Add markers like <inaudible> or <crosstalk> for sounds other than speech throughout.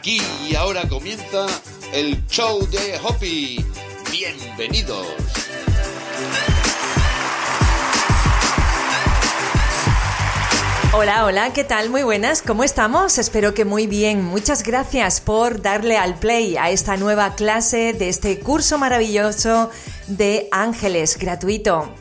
Aquí y ahora comienza el show de Hoppy. Bienvenidos. Hola, hola, ¿qué tal? Muy buenas, ¿cómo estamos? Espero que muy bien. Muchas gracias por darle al play a esta nueva clase de este curso maravilloso de Ángeles gratuito.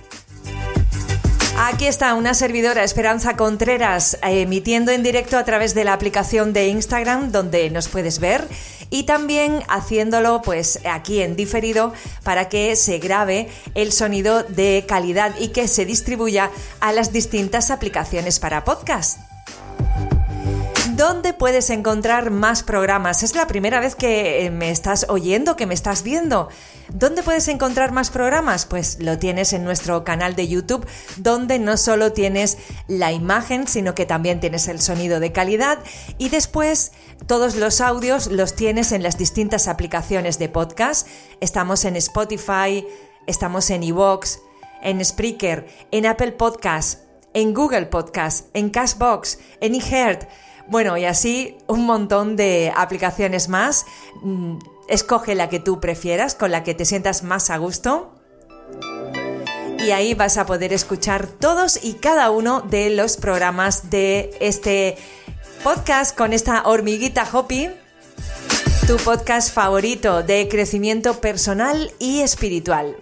Aquí está una servidora, Esperanza Contreras, emitiendo en directo a través de la aplicación de Instagram donde nos puedes ver y también haciéndolo pues aquí en diferido para que se grabe el sonido de calidad y que se distribuya a las distintas aplicaciones para podcast. ¿Dónde puedes encontrar más programas? Es la primera vez que eh, me estás oyendo, que me estás viendo. ¿Dónde puedes encontrar más programas? Pues lo tienes en nuestro canal de YouTube, donde no solo tienes la imagen, sino que también tienes el sonido de calidad y después todos los audios los tienes en las distintas aplicaciones de podcast. Estamos en Spotify, estamos en Evox, en Spreaker, en Apple Podcast, en Google Podcast, en Cashbox, en eHeart bueno, y así un montón de aplicaciones más. Mm, escoge la que tú prefieras, con la que te sientas más a gusto. Y ahí vas a poder escuchar todos y cada uno de los programas de este podcast con esta hormiguita Hopi, tu podcast favorito de crecimiento personal y espiritual.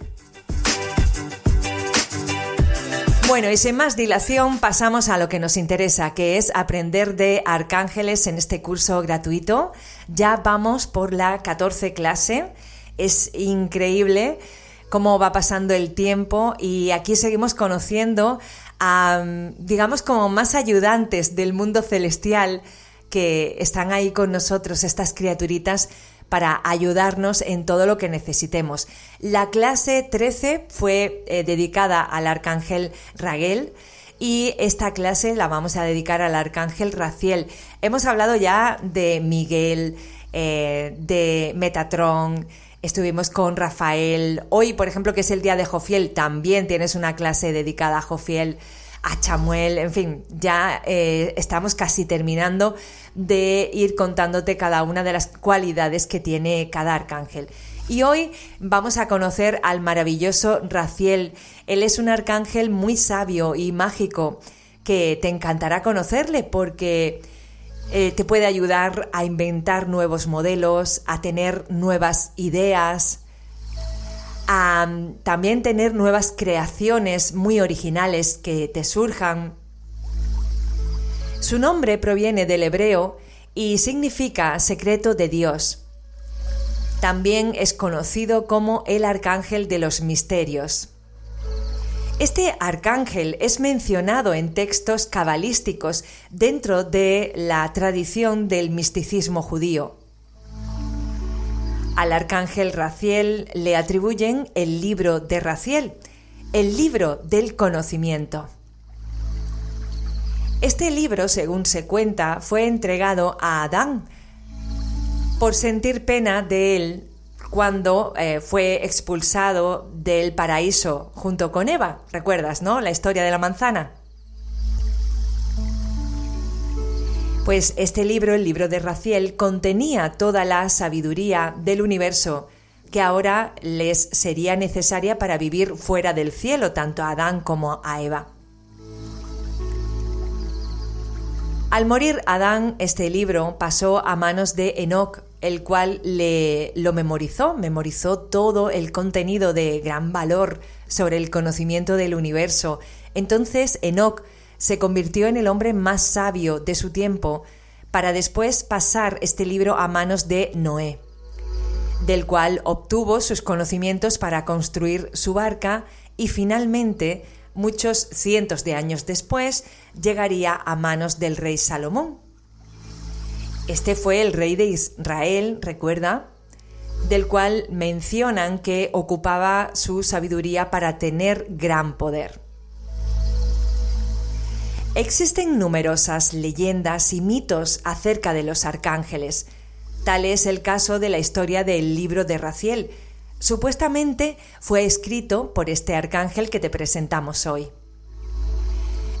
Bueno, y sin más dilación pasamos a lo que nos interesa, que es aprender de arcángeles en este curso gratuito. Ya vamos por la 14 clase. Es increíble cómo va pasando el tiempo y aquí seguimos conociendo a, digamos, como más ayudantes del mundo celestial que están ahí con nosotros, estas criaturitas para ayudarnos en todo lo que necesitemos. La clase 13 fue eh, dedicada al arcángel Raguel y esta clase la vamos a dedicar al arcángel Raciel. Hemos hablado ya de Miguel, eh, de Metatron, estuvimos con Rafael. Hoy, por ejemplo, que es el día de Jofiel, también tienes una clase dedicada a Jofiel a Chamuel, en fin, ya eh, estamos casi terminando de ir contándote cada una de las cualidades que tiene cada arcángel. Y hoy vamos a conocer al maravilloso Raciel. Él es un arcángel muy sabio y mágico que te encantará conocerle porque eh, te puede ayudar a inventar nuevos modelos, a tener nuevas ideas, mm, también tener nuevas creaciones muy originales que te surjan. Su nombre proviene del hebreo y significa secreto de Dios. También es conocido como el arcángel de los misterios. Este arcángel es mencionado en textos cabalísticos dentro de la tradición del misticismo judío. Al arcángel Raciel le atribuyen el libro de Raciel, el libro del conocimiento. Este libro, según se cuenta, fue entregado a Adán por sentir pena de él cuando eh, fue expulsado del paraíso junto con Eva. ¿Recuerdas, no? La historia de la manzana. Pues este libro, el libro de Raciel, contenía toda la sabiduría del universo que ahora les sería necesaria para vivir fuera del cielo, tanto a Adán como a Eva. Al morir Adán, este libro pasó a manos de Enoch, el cual le lo memorizó, memorizó todo el contenido de gran valor sobre el conocimiento del universo. Entonces Enoch se convirtió en el hombre más sabio de su tiempo para después pasar este libro a manos de Noé, del cual obtuvo sus conocimientos para construir su barca y finalmente, muchos cientos de años después, llegaría a manos del rey Salomón. Este fue el rey de Israel, recuerda, del cual mencionan que ocupaba su sabiduría para tener gran poder. Existen numerosas leyendas y mitos acerca de los arcángeles. Tal es el caso de la historia del libro de Raciel. Supuestamente fue escrito por este arcángel que te presentamos hoy.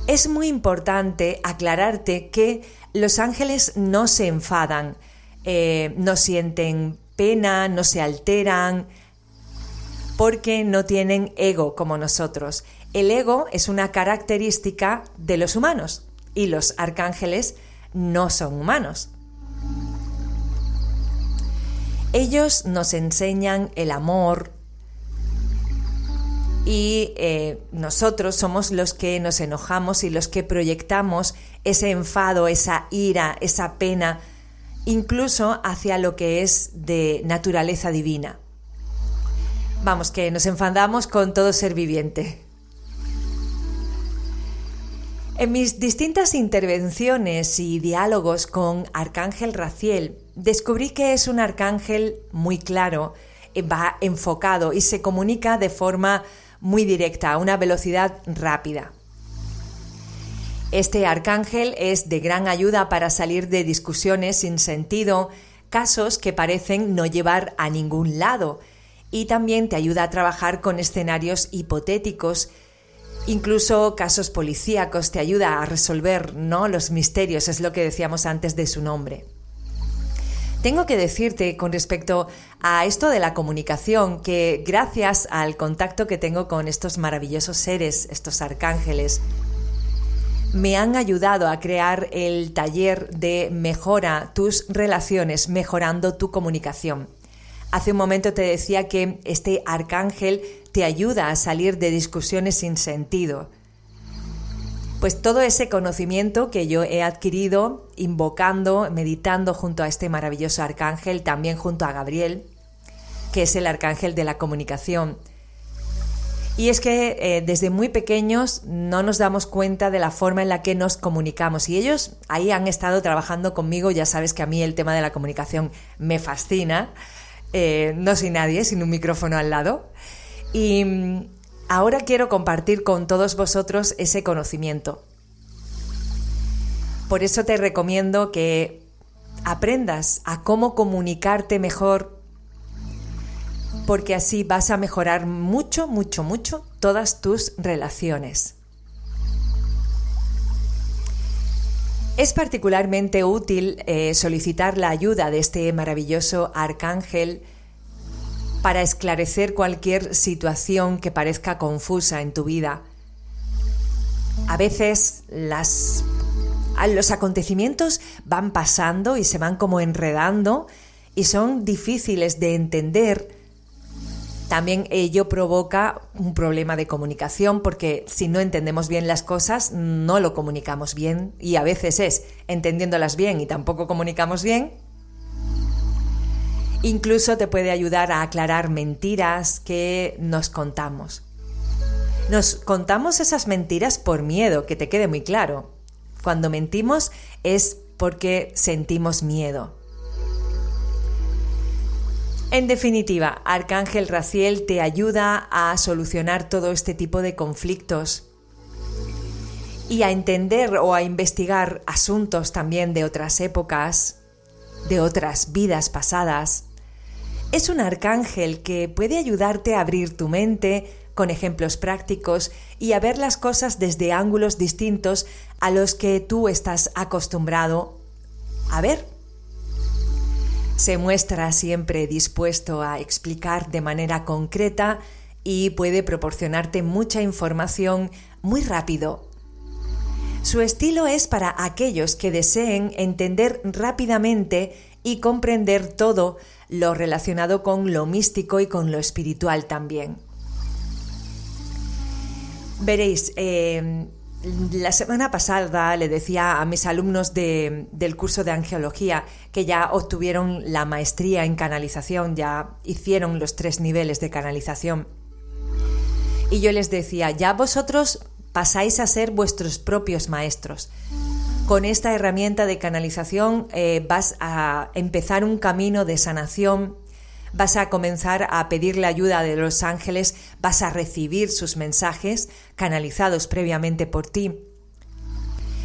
Es muy importante aclararte que los ángeles no se enfadan. eh, no sienten pena, no se alteran, porque no tienen ego como nosotros. El ego es una característica de los humanos y los arcángeles no son humanos. Ellos nos enseñan el amor y eh, nosotros somos los que nos enojamos y los que proyectamos ese enfado, esa ira, esa pena, incluso hacia lo que es de naturaleza divina. Vamos, que nos enfadamos con todo ser viviente. En mis distintas intervenciones y diálogos con Arcángel Raciel, descubrí que es un arcángel muy claro, eh, va enfocado y se comunica de forma muy directa, a una velocidad rápida. Este arcángel es de gran ayuda para salir de discusiones sin sentido, casos que parecen no llevar a ningún lado, y también te ayuda a trabajar con escenarios hipotéticos Incluso casos policíacos te ayuda a resolver ¿no? los misterios, es lo que decíamos antes de su nombre. Tengo que decirte con respecto a esto de la comunicación que gracias al contacto que tengo con estos maravillosos seres, estos arcángeles, me han ayudado a crear el taller de mejora tus relaciones, mejorando tu comunicación. Hace un momento te decía que este arcángel te ayuda a salir de discusiones sin sentido. Pues todo ese conocimiento que yo he adquirido invocando, meditando junto a este maravilloso arcángel, también junto a Gabriel, que es el arcángel de la comunicación. Y es que eh, desde muy pequeños no nos damos cuenta de la forma en la que nos comunicamos. Y ellos ahí han estado trabajando conmigo. Ya sabes que a mí el tema de la comunicación me fascina. Eh, no soy nadie sin un micrófono al lado. Y mm, ahora quiero compartir con todos vosotros ese conocimiento. Por eso te recomiendo que aprendas a cómo comunicarte mejor, porque así vas a mejorar mucho, mucho, mucho todas tus relaciones. Es particularmente útil eh, solicitar la ayuda de este maravilloso arcángel para esclarecer cualquier situación que parezca confusa en tu vida. A veces los acontecimientos van pasando y se van como enredando y son difíciles de entender también ello provoca un problema de comunicación porque si no entendemos bien las cosas no lo comunicamos bien y a veces es entendiéndolas bien y tampoco comunicamos bien. Incluso te puede ayudar a aclarar mentiras que nos contamos. Nos contamos esas mentiras por miedo, que te quede muy claro. Cuando mentimos es porque sentimos miedo. En definitiva, Arcángel Raciel te ayuda a solucionar todo este tipo de conflictos y a entender o a investigar asuntos también de otras épocas, de otras vidas pasadas. Es un arcángel que puede ayudarte a abrir tu mente con ejemplos prácticos y a ver las cosas desde ángulos distintos a los que tú estás acostumbrado a ver se muestra siempre dispuesto a explicar de manera concreta y puede proporcionarte mucha información muy rápido. Su estilo es para aquellos que deseen entender rápidamente y comprender todo lo relacionado con lo místico y con lo espiritual también. Veréis, eh, la semana pasada le decía a mis alumnos del curso de angeología que ya obtuvieron la maestría en canalización, ya hicieron los tres niveles de canalización. Y yo les decía, ya vosotros pasáis a ser vuestros propios maestros. Con esta herramienta de canalización eh, vas a empezar un camino de sanación vas a comenzar a pedir la ayuda de los ángeles, vas a recibir sus mensajes canalizados previamente por ti.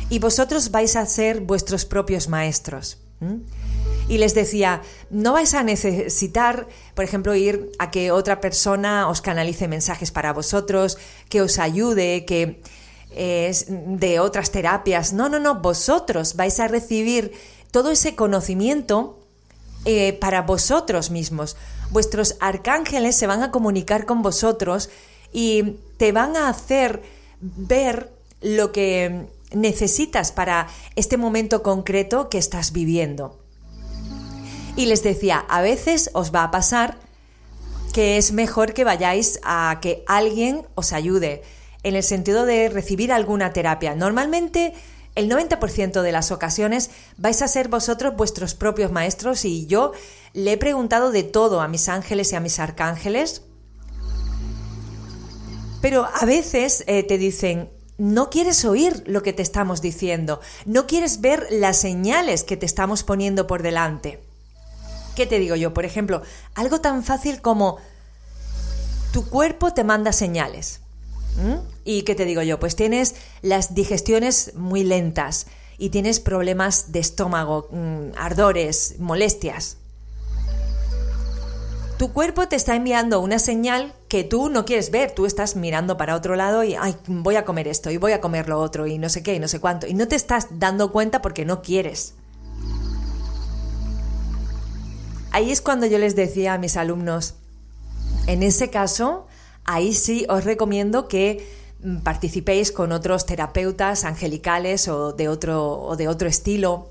Y vosotros vais a ser vuestros propios maestros. Y les decía, no vais a necesitar, por ejemplo, ir a que otra persona os canalice mensajes para vosotros, que os ayude, que de otras terapias. No, no, no, vosotros vais a recibir todo ese conocimiento eh, para vosotros mismos. Vuestros arcángeles se van a comunicar con vosotros y te van a hacer ver lo que necesitas para este momento concreto que estás viviendo. Y les decía, a veces os va a pasar que es mejor que vayáis a que alguien os ayude, en el sentido de recibir alguna terapia. Normalmente el 90% de las ocasiones vais a ser vosotros vuestros propios maestros y yo le he preguntado de todo a mis ángeles y a mis arcángeles. Pero a veces eh, te dicen, no quieres oír lo que te estamos diciendo, no quieres ver las señales que te estamos poniendo por delante. ¿Qué te digo yo? Por ejemplo, algo tan fácil como tu cuerpo te manda señales. ¿Y qué te digo yo? Pues tienes las digestiones muy lentas y tienes problemas de estómago, mm, ardores, molestias. Tu cuerpo te está enviando una señal que tú no quieres ver, tú estás mirando para otro lado y, ay, voy a comer esto y voy a comer lo otro y no sé qué y no sé cuánto, y no te estás dando cuenta porque no quieres. Ahí es cuando yo les decía a mis alumnos, en ese caso, ahí sí os recomiendo que mm, participéis con otros terapeutas angelicales o de otro, o de otro estilo,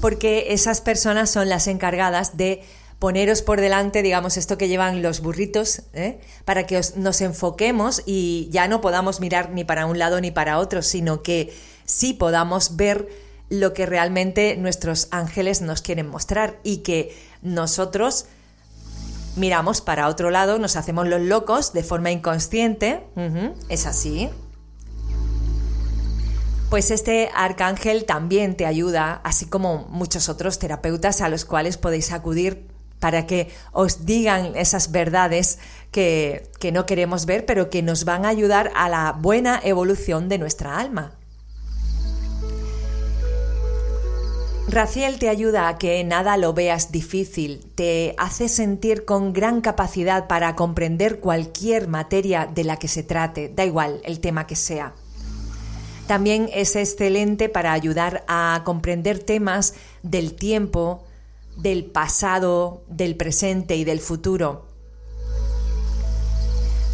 porque esas personas son las encargadas de poneros por delante, digamos, esto que llevan los burritos, ¿eh? para que nos enfoquemos y ya no podamos mirar ni para un lado ni para otro, sino que sí podamos ver lo que realmente nuestros ángeles nos quieren mostrar y que nosotros miramos para otro lado, nos hacemos los locos de forma inconsciente. es así. Pues este arcángel también te ayuda, así como muchos otros terapeutas a los cuales podéis acudir para que os digan esas verdades que, que no queremos ver, pero que nos van a ayudar a la buena evolución de nuestra alma. Raciel te ayuda a que nada lo veas difícil, te hace sentir con gran capacidad para comprender cualquier materia de la que se trate, da igual el tema que sea. También es excelente para ayudar a comprender temas del tiempo, del pasado, del presente y del futuro.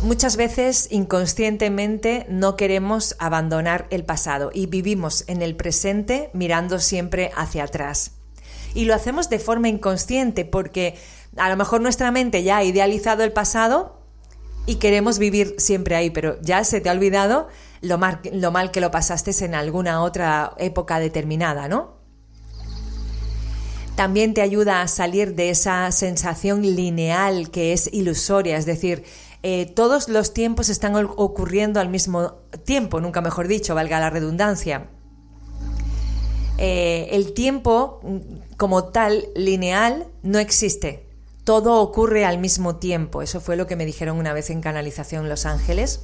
Muchas veces inconscientemente no queremos abandonar el pasado y vivimos en el presente mirando siempre hacia atrás. Y lo hacemos de forma inconsciente porque a lo mejor nuestra mente ya ha idealizado el pasado y queremos vivir siempre ahí, pero ya se te ha olvidado lo mal, que lo pasaste en alguna otra época determinada, ¿no? También te ayuda a salir de esa sensación lineal que es ilusoria, es decir, eh, todos los tiempos están ocurriendo al mismo tiempo, nunca mejor dicho, valga la redundancia. Eh, el tiempo mm, como tal lineal no existe. Todo ocurre al mismo tiempo. Eso fue lo que me dijeron una vez en canalización Los Ángeles.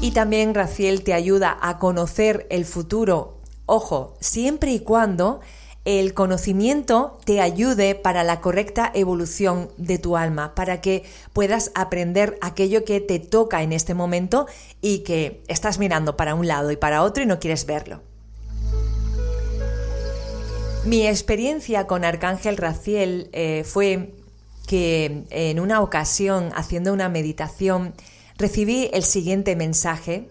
Y también Raciel te ayuda a conocer el futuro, ojo, siempre y cuando el conocimiento te ayude para la correcta evolución de tu alma, para que puedas aprender aquello que te toca en este momento y que estás mirando para un lado y para otro y no quieres verlo. Mi experiencia con Arcángel Raciel eh, fue que en una ocasión, haciendo una meditación, recibí el siguiente mensaje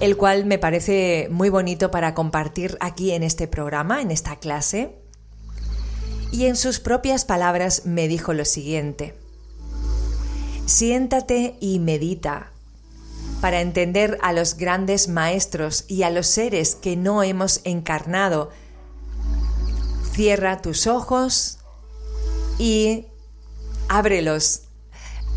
el cual me parece muy bonito para compartir aquí en este programa, en esta clase. Y en sus propias palabras me dijo lo siguiente, siéntate y medita para entender a los grandes maestros y a los seres que no hemos encarnado. Cierra tus ojos y ábrelos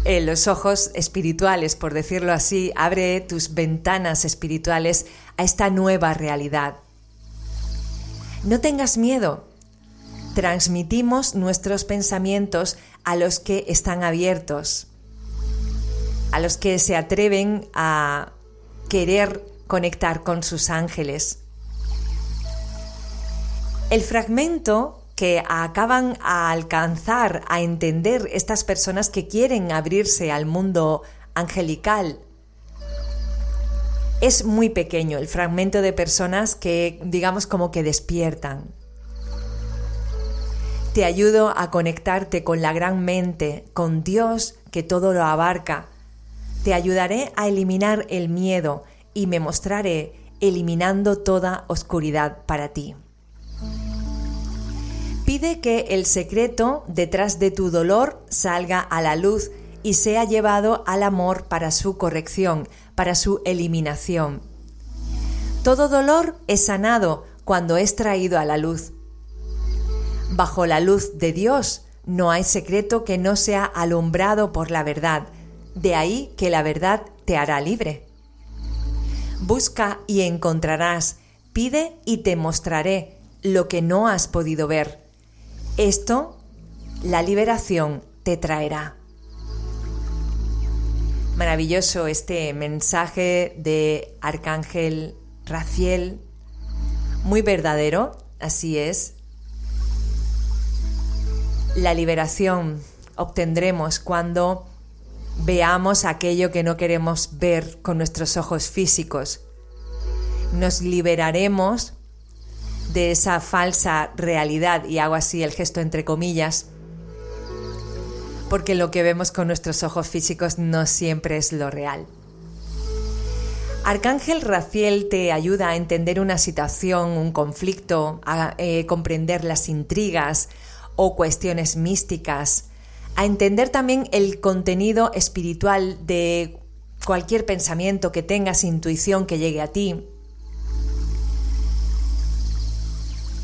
los ojos espirituales, por decirlo así, abre tus ventanas espirituales a esta nueva realidad. No tengas miedo. Transmitimos nuestros pensamientos a los que están abiertos, a los que se atreven a querer conectar con sus ángeles. El fragmento que acaban a alcanzar, a entender estas personas que quieren abrirse al mundo angelical. Es muy pequeño el fragmento de personas que, digamos, como que despiertan. Te ayudo a conectarte con la gran mente, con Dios que todo lo abarca. Te ayudaré a eliminar el miedo y me mostraré eliminando toda oscuridad para ti. Pide que el secreto detrás de tu dolor salga a la luz y sea llevado al amor para su corrección, para su eliminación. Todo dolor es sanado cuando es traído a la luz. Bajo la luz de Dios no hay secreto que no sea alumbrado por la verdad, de ahí que la verdad te hará libre. Busca y encontrarás, pide y te mostraré lo que no has podido ver. Esto, la liberación te traerá. Maravilloso este mensaje de Arcángel Raciel, muy verdadero, así es. La liberación obtendremos cuando veamos aquello que no queremos ver con nuestros ojos físicos. Nos liberaremos de esa falsa realidad, y hago así el gesto entre comillas, porque lo que vemos con nuestros ojos físicos no siempre es lo real. Arcángel Raciel te ayuda a entender una situación, un conflicto, a eh, comprender las intrigas o cuestiones místicas, a entender también el contenido espiritual de cualquier pensamiento que tengas, intuición que llegue a ti.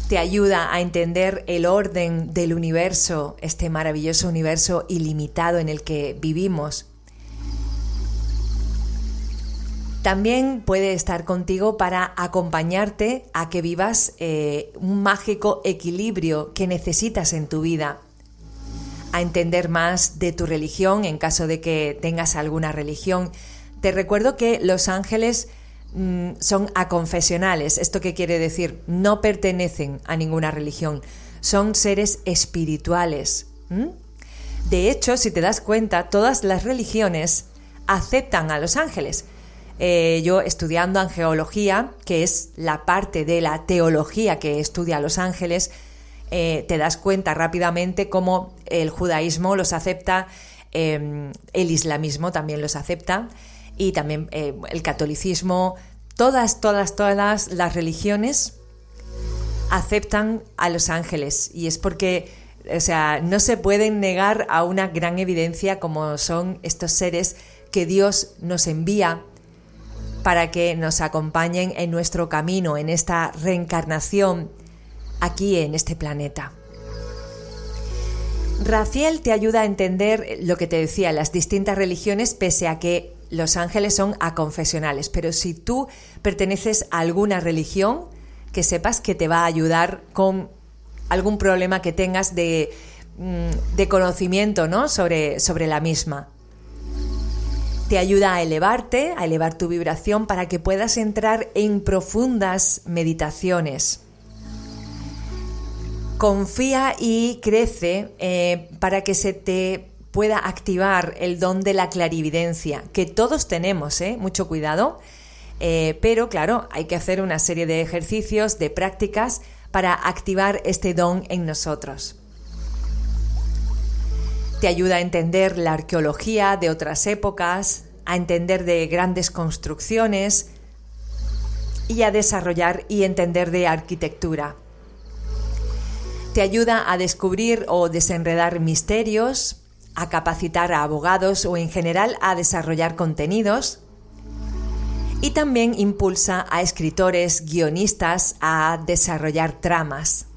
Te ayuda a entender el orden del universo, este maravilloso universo ilimitado en el que vivimos. También puede estar contigo para acompañarte a que vivas eh, un mágico equilibrio que necesitas en tu vida a entender más de tu religión en caso de que tengas alguna religión. Te recuerdo que los ángeles mm, son aconfesionales. ¿Esto qué quiere decir? No pertenecen a ninguna religión. Son seres espirituales. De hecho, si te das cuenta, todas las religiones aceptan a los ángeles. Eh, yo estudiando angeología, que es la parte de la teología que estudia a los ángeles, eh, te das cuenta rápidamente cómo el judaísmo los acepta, em, el islamismo también los acepta y también eh, el catolicismo, todas, todas, todas las religiones aceptan a los ángeles y es porque, o sea, no se pueden negar a una gran evidencia como son estos seres que Dios nos envía para que nos acompañen en nuestro camino, en esta reencarnación aquí en este planeta. Raciel te ayuda a entender lo que te decía, las distintas religiones, pese a que los ángeles son aconfesionales. Pero si tú perteneces a alguna religión, que sepas que te va a ayudar con algún problema que tengas de, mm, conocimiento ¿no? sobre, sobre la misma. Te ayuda a elevarte, a elevar tu vibración para que puedas entrar en profundas meditaciones confía y crece eh, para que se te pueda activar el don de la clarividencia, que todos tenemos, ¿eh? mucho cuidado, eh, pero claro, hay que hacer una serie de ejercicios, de prácticas para activar este don en nosotros. Te ayuda a entender la arqueología de otras épocas, a entender de grandes construcciones y a desarrollar y entender de arquitectura te ayuda a descubrir o desenredar misterios, a capacitar a abogados o en general a desarrollar contenidos. Y también impulsa a escritores, guionistas a desarrollar tramas.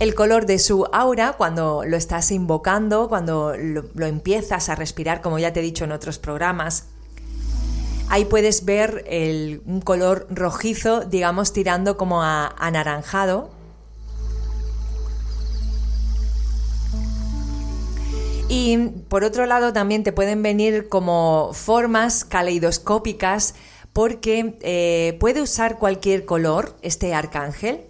El color de su aura, cuando lo estás invocando, cuando lo, empiezas a respirar, como ya te he dicho en otros programas, ahí puedes ver un color rojizo, digamos, tirando como a anaranjado Y por otro lado también te pueden venir como formas caleidoscópicas porque eh, puede usar cualquier color este arcángel.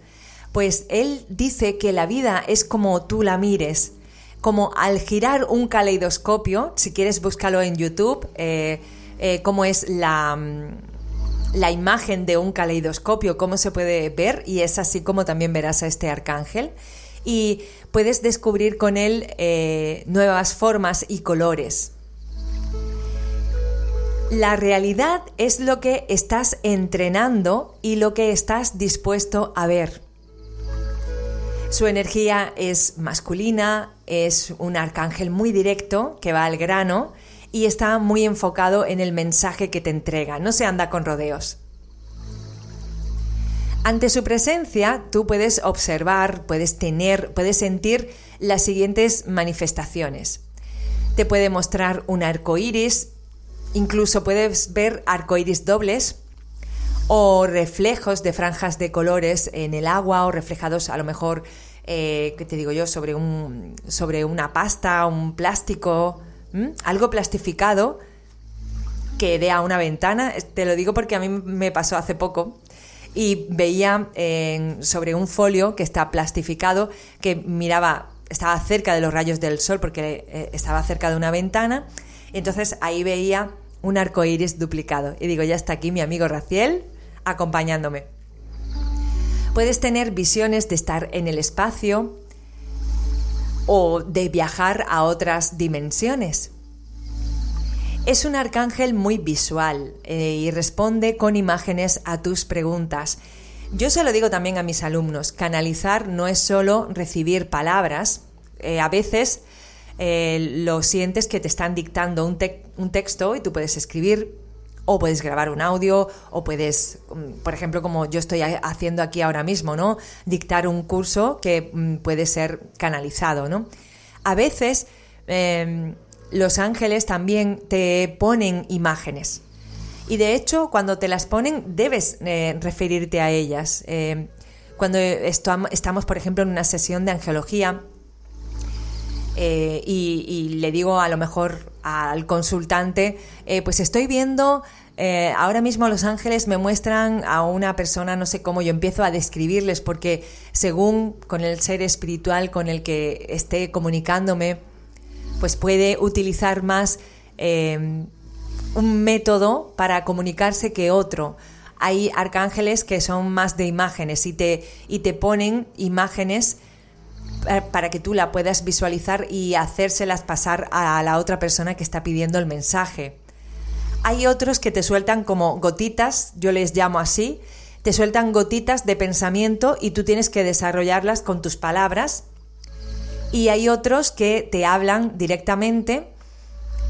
Pues él dice que la vida es como tú la mires, como al girar un caleidoscopio, si quieres búscalo en YouTube, eh, eh, cómo es la, mm, la imagen de un caleidoscopio, cómo se puede ver, y es así como también verás a este arcángel. y puedes descubrir con él eh, nuevas formas y colores. La realidad es lo que estás entrenando y lo que estás dispuesto a ver. Su energía es masculina, es un arcángel muy directo que va al grano y está muy enfocado en el mensaje que te entrega, no se anda con rodeos. Ante su presencia, tú puedes observar, puedes tener, puedes sentir las siguientes manifestaciones. Te puede mostrar un arco iris, incluso puedes ver arcoíris dobles o reflejos de franjas de colores en el agua o reflejados a lo mejor, eh, ¿qué te digo yo?, sobre, un, sobre una pasta, un plástico, algo plastificado que dé a una ventana. Te lo digo porque a mí me pasó hace poco y veía sobre un folio que está plastificado que miraba, estaba cerca de los rayos del sol porque eh, estaba cerca de una ventana. Entonces ahí veía un arco iris duplicado. Y digo, ya está aquí mi amigo Raciel acompañándome. Puedes tener visiones de estar en el espacio o de viajar a otras dimensiones. Es un arcángel muy visual eh, y responde con imágenes a tus preguntas. Yo se lo digo también a mis alumnos, canalizar no es solo recibir palabras, eh, a veces eh, lo sientes que te están dictando un, texto y tú puedes escribir o puedes grabar un audio o puedes, mm, por ejemplo, como yo estoy haciendo aquí ahora mismo, ¿no? Dictar un curso que mm, puede ser canalizado, ¿no? A veces em, los ángeles también te ponen imágenes. Y de hecho, cuando te las ponen, debes eh, referirte a ellas. Eh, cuando estamos, por ejemplo, en una sesión de angelología eh, y, le digo a lo mejor al consultante, pues estoy viendo, ahora mismo los ángeles me muestran a una persona, no sé cómo, yo empiezo a describirles porque según con el ser espiritual con el que esté comunicándome, pues puede utilizar más eh, un método para comunicarse que otro. Hay arcángeles que son más de imágenes y te, y te ponen imágenes para que tú la puedas visualizar y hacérselas pasar a la otra persona que está pidiendo el mensaje. Hay otros que te sueltan como gotitas, yo les llamo así, te sueltan gotitas de pensamiento y tú tienes que desarrollarlas con tus palabras y hay otros que te hablan directamente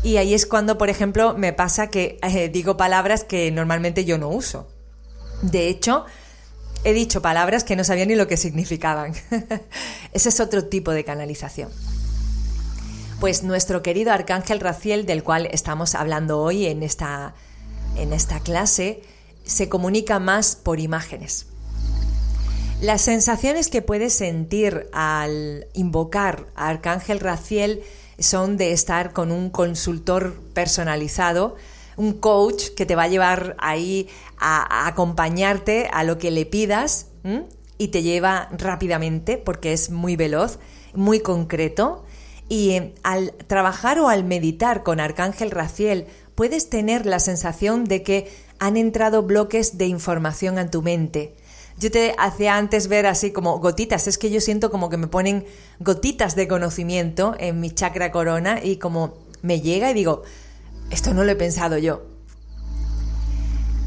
y ahí es cuando, por ejemplo, me pasa que eh, digo palabras que normalmente yo no uso. De hecho, he dicho palabras que no sabía ni lo que significaban. <laughs> Ese es otro tipo de canalización. Pues nuestro querido Arcángel Raciel, del cual estamos hablando hoy en esta, en esta clase, se comunica más por imágenes. Las sensaciones que puedes sentir al invocar a Arcángel Raciel son de estar con un consultor personalizado, un coach que te va a llevar ahí a, acompañarte a lo que le pidas y te lleva rápidamente porque es muy veloz, muy concreto. Y eh, al trabajar o al meditar con Arcángel Raciel puedes tener la sensación de que han entrado bloques de información a tu mente yo te hacía antes ver así como gotitas, es que yo siento como que me ponen gotitas de conocimiento en mi chakra corona y como me llega y digo, esto no lo he pensado yo.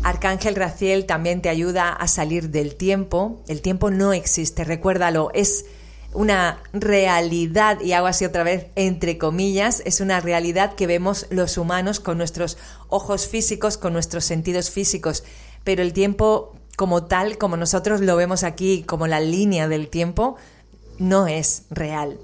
Arcángel Raciel también te ayuda a salir del tiempo. El tiempo no existe, recuérdalo, es una realidad, y hago así otra vez entre comillas, es una realidad que vemos los humanos con nuestros ojos físicos, con nuestros sentidos físicos, pero el tiempo como tal, como nosotros lo vemos aquí, como la línea del tiempo, no es real.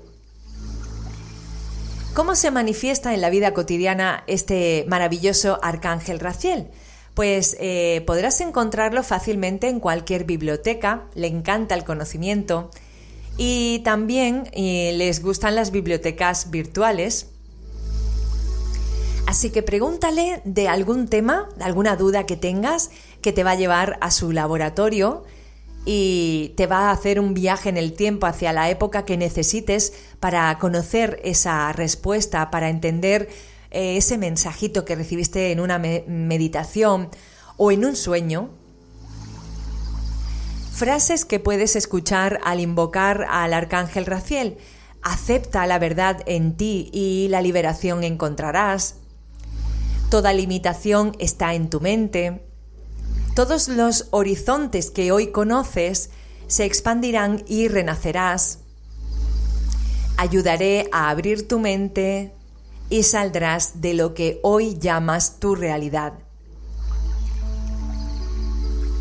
¿Cómo se manifiesta en la vida cotidiana este maravilloso arcángel Raciel? Pues eh, podrás encontrarlo fácilmente en cualquier biblioteca, le encanta el conocimiento y también eh, les gustan las bibliotecas virtuales. Así que pregúntale de algún tema, de alguna duda que tengas que te va a llevar a su laboratorio y te va a hacer un viaje en el tiempo hacia la época que necesites para conocer esa respuesta, para entender eh, ese mensajito que recibiste en una meditación o en un sueño. Frases que puedes escuchar al invocar al arcángel Raciel. Acepta la verdad en ti y la liberación encontrarás. Toda limitación está en tu mente. Todos los horizontes que hoy conoces se expandirán y renacerás. Ayudaré a abrir tu mente y saldrás de lo que hoy llamas tu realidad.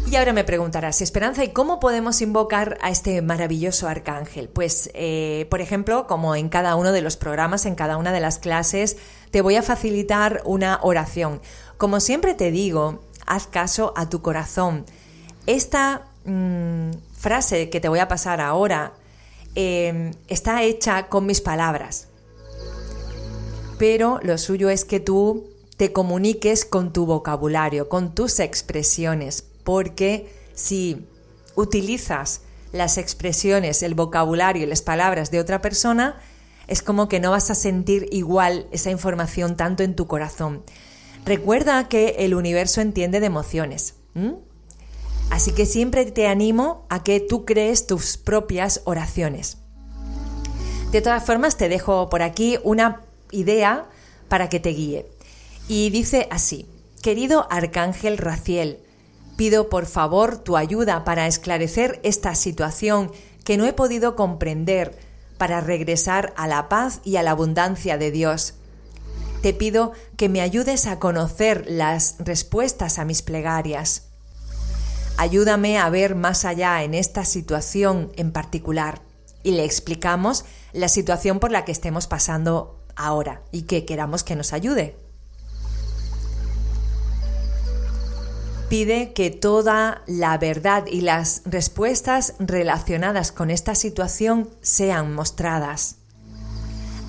Y ahora me preguntarás, Esperanza, ¿y cómo podemos invocar a este maravilloso arcángel? Pues, eh, por ejemplo, como en cada uno de los programas, en cada una de las clases, te voy a facilitar una oración. Como siempre te digo, haz caso a tu corazón. Esta mm, frase que te voy a pasar ahora em, está hecha con mis palabras, pero lo suyo es que tú te comuniques con tu vocabulario, con tus expresiones, porque si utilizas las expresiones, el vocabulario y las palabras de otra persona, es como que no vas a sentir igual esa información tanto en tu corazón. Recuerda que el universo entiende de emociones. Así que siempre te animo a que tú crees tus propias oraciones. De todas formas, te dejo por aquí una idea para que te guíe. Y dice así, querido Arcángel Raciel, pido por favor tu ayuda para esclarecer esta situación que no he podido comprender, para regresar a la paz y a la abundancia de Dios te pido que me ayudes a conocer las respuestas a mis plegarias. Ayúdame a ver más allá en esta situación en particular y le explicamos la situación por la que estemos pasando ahora y que queramos que nos ayude. Pide que toda la verdad y las respuestas relacionadas con esta situación sean mostradas.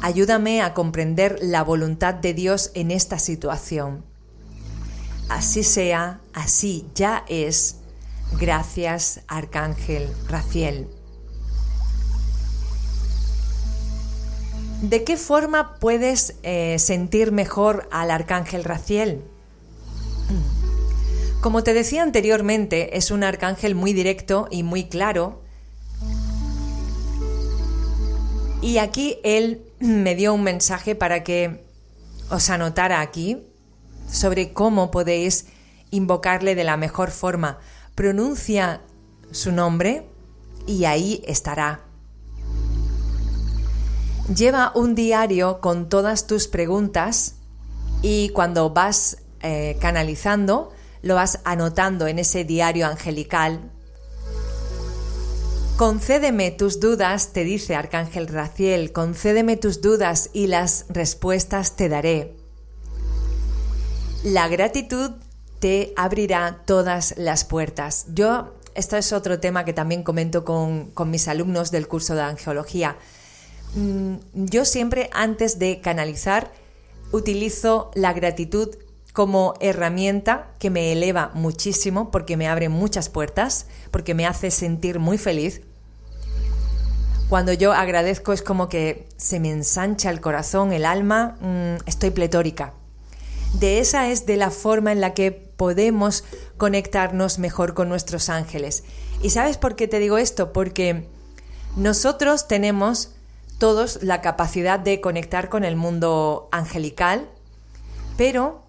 Ayúdame a comprender la voluntad de Dios en esta situación. Así sea, así ya es. Gracias, Arcángel Raciel. ¿De qué forma puedes eh, sentir mejor al Arcángel Raciel? Como te decía anteriormente, es un arcángel muy directo y muy claro. Y aquí él me dio un mensaje para que os anotara aquí sobre cómo podéis invocarle de la mejor forma. Pronuncia su nombre y ahí estará. Lleva un diario con todas tus preguntas y cuando vas eh, canalizando, lo vas anotando en ese diario angelical Concédeme tus dudas, te dice Arcángel Raciel, concédeme tus dudas y las respuestas te daré. La gratitud te abrirá todas las puertas. Yo, esto es otro tema que también comento con, con mis alumnos del curso de angeología. Mm, yo siempre antes de canalizar utilizo la gratitud como herramienta que me eleva muchísimo porque me abre muchas puertas, porque me hace sentir muy feliz cuando yo agradezco es como que se me ensancha el corazón, el alma, mm, estoy pletórica. De esa es de la forma en la que podemos conectarnos mejor con nuestros ángeles. ¿Y sabes por qué te digo esto? Porque nosotros tenemos todos la capacidad de conectar con el mundo angelical, pero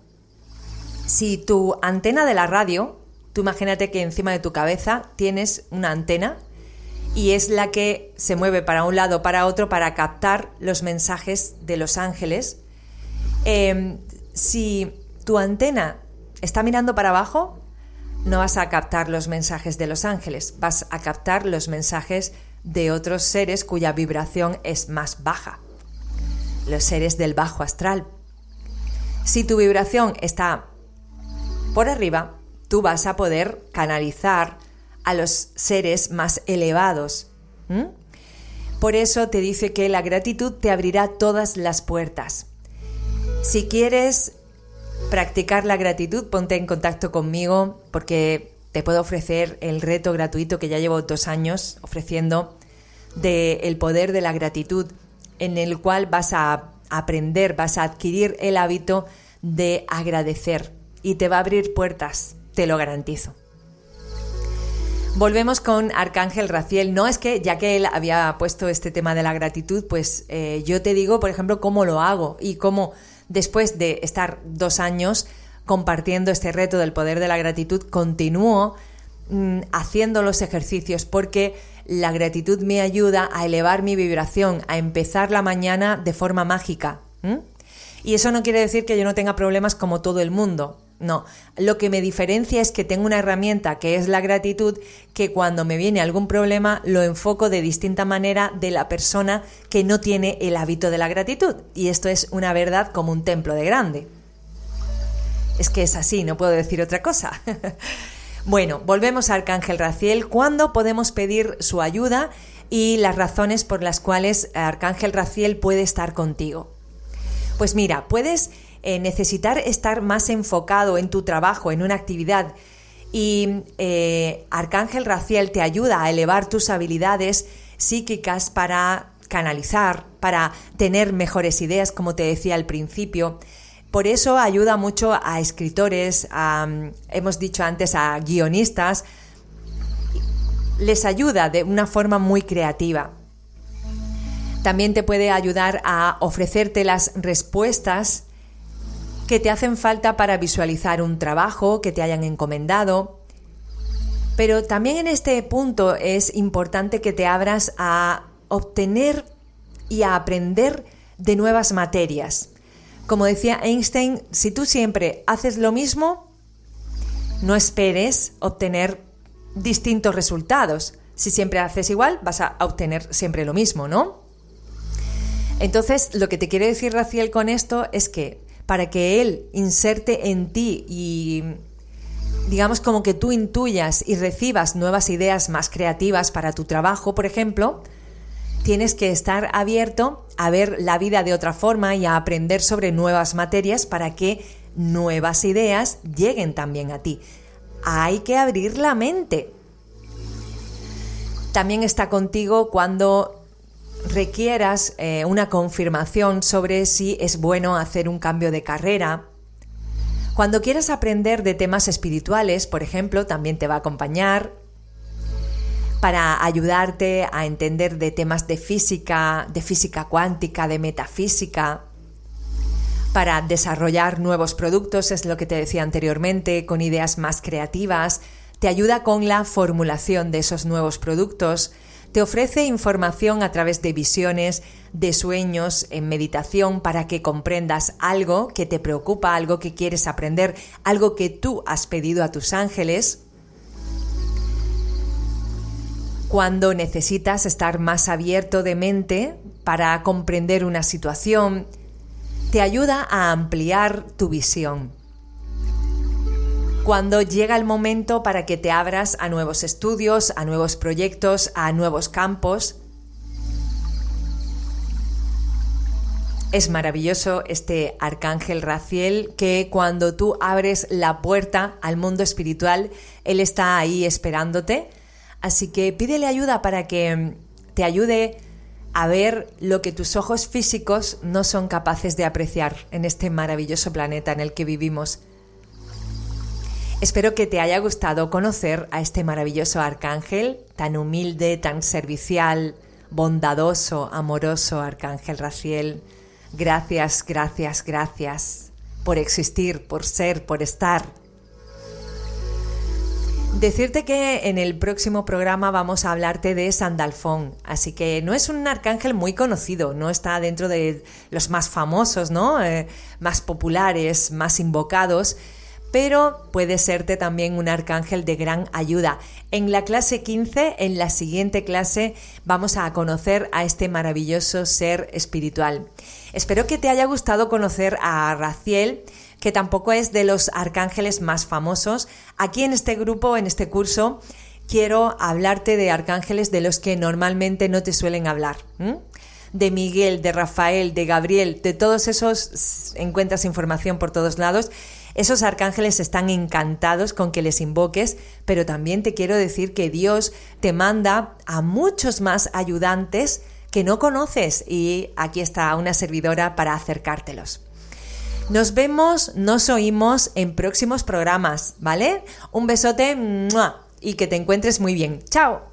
si tu antena de la radio, tú imagínate que encima de tu cabeza tienes una antena y es la que se mueve para un lado para otro para captar los mensajes de los ángeles. Em, si tu antena está mirando para abajo, no vas a captar los mensajes de los ángeles, vas a captar los mensajes de otros seres cuya vibración es más baja, los seres del bajo astral. Si tu vibración está por arriba, tú vas a poder canalizar a los seres más elevados. Por eso te dice que la gratitud te abrirá todas las puertas. Si quieres practicar la gratitud, ponte en contacto conmigo porque te puedo ofrecer el reto gratuito que ya llevo dos años ofreciendo de el poder de la gratitud, en el cual vas a aprender, vas a adquirir el hábito de agradecer y te va a abrir puertas, te lo garantizo. Volvemos con Arcángel Raciel. No es que, ya que él había puesto este tema de la gratitud, pues eh, yo te digo, por ejemplo, cómo lo hago y cómo después de estar dos años compartiendo este reto del poder de la gratitud, continúo mm, haciendo los ejercicios porque la gratitud me ayuda a elevar mi vibración, a empezar la mañana de forma mágica. Y eso no quiere decir que yo no tenga problemas como todo el mundo. No, lo que me diferencia es que tengo una herramienta que es la gratitud, que cuando me viene algún problema lo enfoco de distinta manera de la persona que no tiene el hábito de la gratitud. Y esto es una verdad como un templo de grande. Es que es así, no puedo decir otra cosa. <laughs> bueno, volvemos a Arcángel Raciel. ¿Cuándo podemos pedir su ayuda y las razones por las cuales Arcángel Raciel puede estar contigo? Pues mira, puedes eh, necesitar estar más enfocado en tu trabajo, en una actividad. Y eh, Arcángel Raciel te ayuda a elevar tus habilidades psíquicas para canalizar, para tener mejores ideas, como te decía al principio. Por eso ayuda mucho a escritores, hemos dicho antes, a guionistas. Les ayuda de una forma muy creativa. También te puede ayudar a ofrecerte las respuestas que te hacen falta para visualizar un trabajo que te hayan encomendado. Pero también en este punto es importante que te abras a obtener y a aprender de nuevas materias. Como decía Einstein, si tú siempre haces lo mismo, no esperes obtener distintos resultados. Si siempre haces igual, vas a obtener siempre lo mismo, ¿no? Entonces, lo que te quiere decir Raciel con esto es que para que Él inserte en ti y digamos como que tú intuyas y recibas nuevas ideas más creativas para tu trabajo, por ejemplo, tienes que estar abierto a ver la vida de otra forma y a aprender sobre nuevas materias para que nuevas ideas lleguen también a ti. Hay que abrir la mente. También está contigo cuando requieras eh, una confirmación sobre si es bueno hacer un cambio de carrera. Cuando quieras aprender de temas espirituales, por ejemplo, también te va a acompañar para ayudarte a entender de temas de física, de física cuántica, de metafísica, para desarrollar nuevos productos, es lo que te decía anteriormente, con ideas más creativas, te ayuda con la formulación de esos nuevos productos, te ofrece información a través de visiones, de sueños, en meditación, para que comprendas algo que te preocupa, algo que quieres aprender, algo que tú has pedido a tus ángeles. Cuando necesitas estar más abierto de mente para comprender una situación, te ayuda a ampliar tu visión cuando llega el momento para que te abras a nuevos estudios, a nuevos proyectos, a nuevos campos. Es maravilloso este arcángel Raciel que cuando tú abres la puerta al mundo espiritual, él está ahí esperándote. Así que pídele ayuda para que te ayude a ver lo que tus ojos físicos no son capaces de apreciar en este maravilloso planeta en el que vivimos. Espero que te haya gustado conocer a este maravilloso arcángel, tan humilde, tan servicial, bondadoso, amoroso arcángel Raciel. Gracias, gracias, gracias por existir, por ser, por estar. Decirte que en el próximo programa vamos a hablarte de Sandalfón, así que no es un arcángel muy conocido, no está dentro de los más famosos, ¿no? Eh, más populares, más invocados, pero puede serte también un arcángel de gran ayuda. En la clase 15, en la siguiente clase, vamos a conocer a este maravilloso ser espiritual. Espero que te haya gustado conocer a Raciel que tampoco es de los arcángeles más famosos. Aquí en este grupo, en este curso, quiero hablarte de arcángeles de los que normalmente no te suelen hablar. De Miguel, de Rafael, de Gabriel, de todos esos encuentras información por todos lados esos arcángeles están encantados con que les invoques, pero también te quiero decir que Dios te manda a muchos más ayudantes que no conoces y aquí está una servidora para acercártelos. Nos vemos, nos oímos en próximos programas, ¿vale? Un besote y que te encuentres muy bien. ¡Chao!